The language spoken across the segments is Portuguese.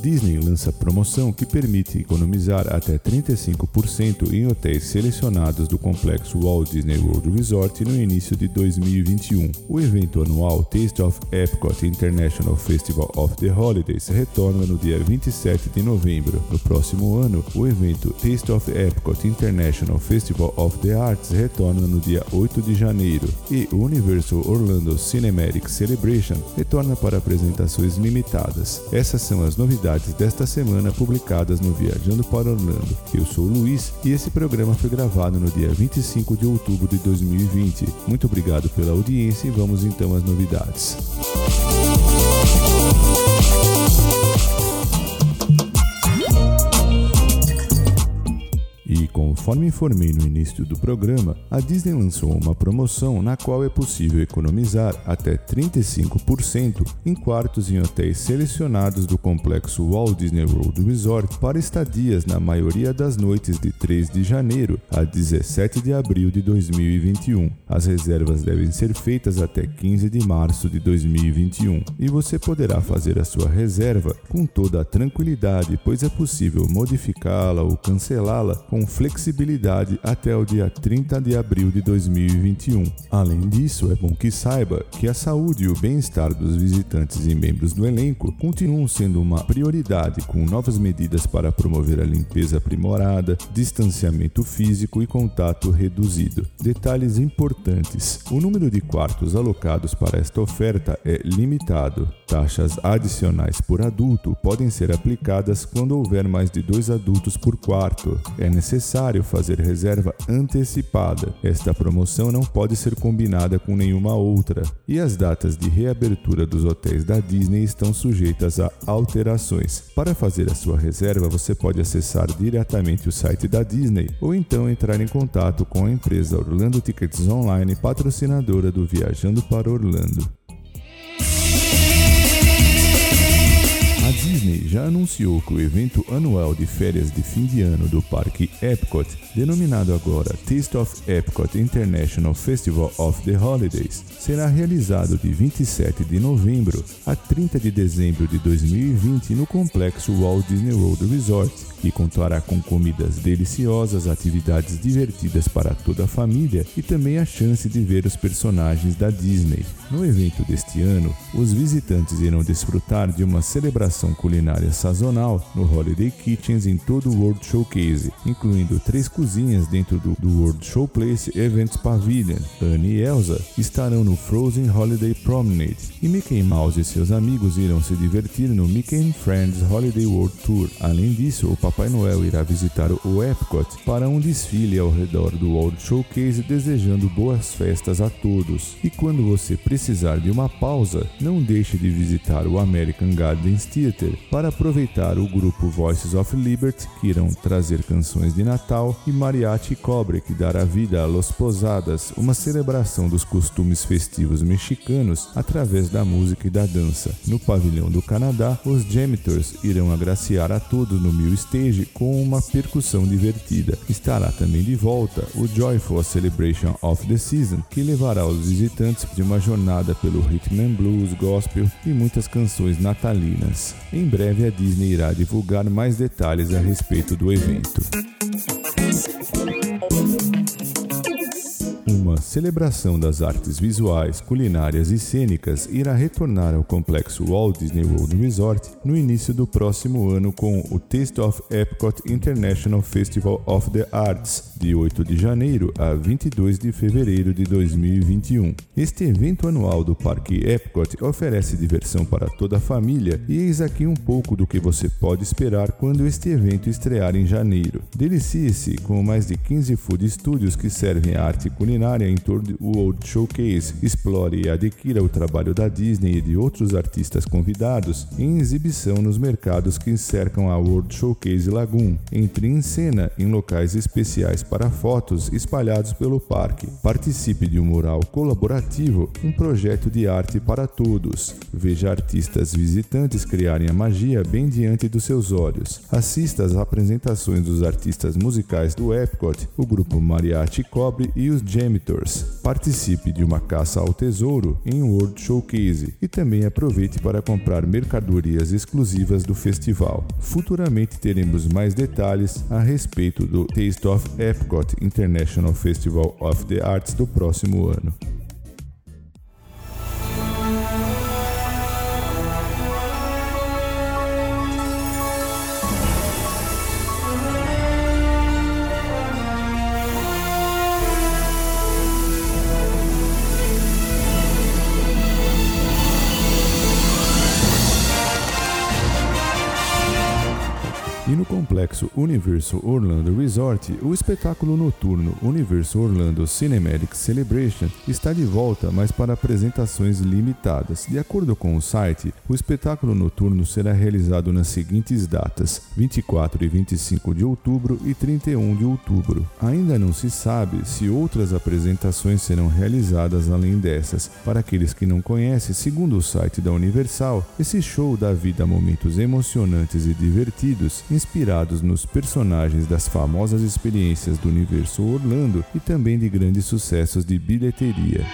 Disney lança promoção que permite economizar até 35% em hotéis selecionados do complexo Walt Disney World Resort no início de 2021. O evento anual Taste of Epcot International Festival of the Holidays retorna no dia 27 de novembro. No próximo ano, o evento Taste of Epcot International Festival of the Arts retorna no dia 8 de janeiro e o Universal Orlando Cinematic Celebration retorna para apresentações limitadas. Essas são as novidades desta semana publicadas no Viajando para Orlando. Eu sou o Luiz e esse programa foi gravado no dia 25 de outubro de 2020. Muito obrigado pela audiência e vamos então às novidades. Conforme informei no início do programa, a Disney lançou uma promoção na qual é possível economizar até 35% em quartos em hotéis selecionados do complexo Walt Disney World Resort para estadias na maioria das noites de 3 de janeiro a 17 de abril de 2021. As reservas devem ser feitas até 15 de março de 2021 e você poderá fazer a sua reserva com toda a tranquilidade, pois é possível modificá-la ou cancelá-la com flexibilidade disponibilidade até o dia 30 de abril de 2021. Além disso, é bom que saiba que a saúde e o bem-estar dos visitantes e membros do elenco continuam sendo uma prioridade, com novas medidas para promover a limpeza aprimorada, distanciamento físico e contato reduzido. Detalhes importantes: o número de quartos alocados para esta oferta é limitado. Taxas adicionais por adulto podem ser aplicadas quando houver mais de dois adultos por quarto. É necessário fazer reserva antecipada. Esta promoção não pode ser combinada com nenhuma outra. E as datas de reabertura dos hotéis da Disney estão sujeitas a alterações. Para fazer a sua reserva, você pode acessar diretamente o site da Disney ou então entrar em contato com a empresa Orlando Tickets Online, patrocinadora do Viajando para Orlando. Disney já anunciou que o evento anual de férias de fim de ano do Parque Epcot, denominado agora Taste of Epcot International Festival of the Holidays, será realizado de 27 de novembro a 30 de dezembro de 2020 no complexo Walt Disney World Resort que contará com comidas deliciosas, atividades divertidas para toda a família e também a chance de ver os personagens da Disney. No evento deste ano, os visitantes irão desfrutar de uma celebração culinária sazonal no Holiday Kitchens em todo o World Showcase, incluindo três cozinhas dentro do, do World Showplace Events Pavilion. Anne e Elsa estarão no Frozen Holiday Promenade e Mickey Mouse e seus amigos irão se divertir no Mickey Friends Holiday World Tour. Além disso, o Papai Noel irá visitar o Epcot para um desfile ao redor do World Showcase desejando boas festas a todos. E quando você precisar de uma pausa, não deixe de visitar o American Gardens Theater para aproveitar o grupo Voices of Liberty que irão trazer canções de Natal e Mariachi Cobre que dará vida a Los Posadas, uma celebração dos costumes festivos mexicanos através da música e da dança. No pavilhão do Canadá, os Gemitors irão agraciar a todos no Mil stage com uma percussão divertida. Estará também de volta o Joyful Celebration of the Season, que levará os visitantes de uma jornada pelo rhythm and blues, gospel e muitas canções natalinas. Em breve a Disney irá divulgar mais detalhes a respeito do evento. Uma celebração das artes visuais, culinárias e cênicas irá retornar ao complexo Walt Disney World Resort no início do próximo ano com o Taste of Epcot International Festival of the Arts, de 8 de janeiro a 22 de fevereiro de 2021. Este evento anual do Parque Epcot oferece diversão para toda a família e eis aqui um pouco do que você pode esperar quando este evento estrear em janeiro. Delicie-se com mais de 15 food studios que servem arte culinária culinária em torno do World Showcase. Explore e adquira o trabalho da Disney e de outros artistas convidados em exibição nos mercados que cercam a World Showcase Lagoon. Entre em cena em locais especiais para fotos espalhados pelo parque. Participe de um mural colaborativo, um projeto de arte para todos. Veja artistas visitantes criarem a magia bem diante dos seus olhos. Assista às apresentações dos artistas musicais do Epcot, o grupo Mariachi Cobre e os Jam Participe de uma caça ao tesouro em World Showcase e também aproveite para comprar mercadorias exclusivas do festival. Futuramente teremos mais detalhes a respeito do Taste of Epcot International Festival of the Arts do próximo ano. E no complexo Universo Orlando Resort, o espetáculo noturno Universo Orlando Cinematic Celebration está de volta, mas para apresentações limitadas. De acordo com o site, o espetáculo noturno será realizado nas seguintes datas: 24 e 25 de outubro e 31 de outubro. Ainda não se sabe se outras apresentações serão realizadas além dessas. Para aqueles que não conhecem, segundo o site da Universal, esse show dá vida a momentos emocionantes e divertidos inspirados nos personagens das famosas experiências do universo Orlando e também de grandes sucessos de bilheteria.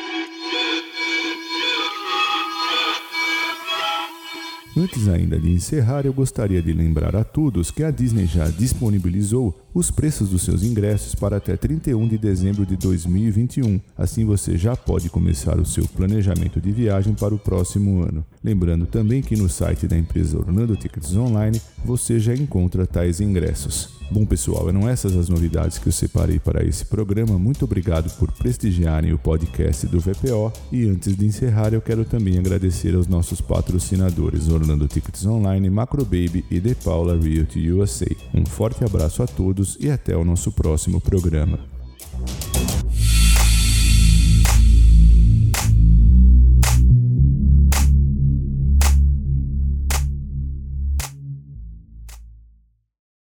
Antes ainda de encerrar, eu gostaria de lembrar a todos que a Disney já disponibilizou os preços dos seus ingressos para até 31 de dezembro de 2021. Assim você já pode começar o seu planejamento de viagem para o próximo ano. Lembrando também que no site da empresa Orlando Tickets Online você já encontra tais ingressos. Bom, pessoal, eram essas as novidades que eu separei para esse programa. Muito obrigado por prestigiarem o podcast do VPO. E antes de encerrar, eu quero também agradecer aos nossos patrocinadores Orlando Tickets Online, Macro Baby e The Paula Realty USA. Um forte abraço a todos e até o nosso próximo programa.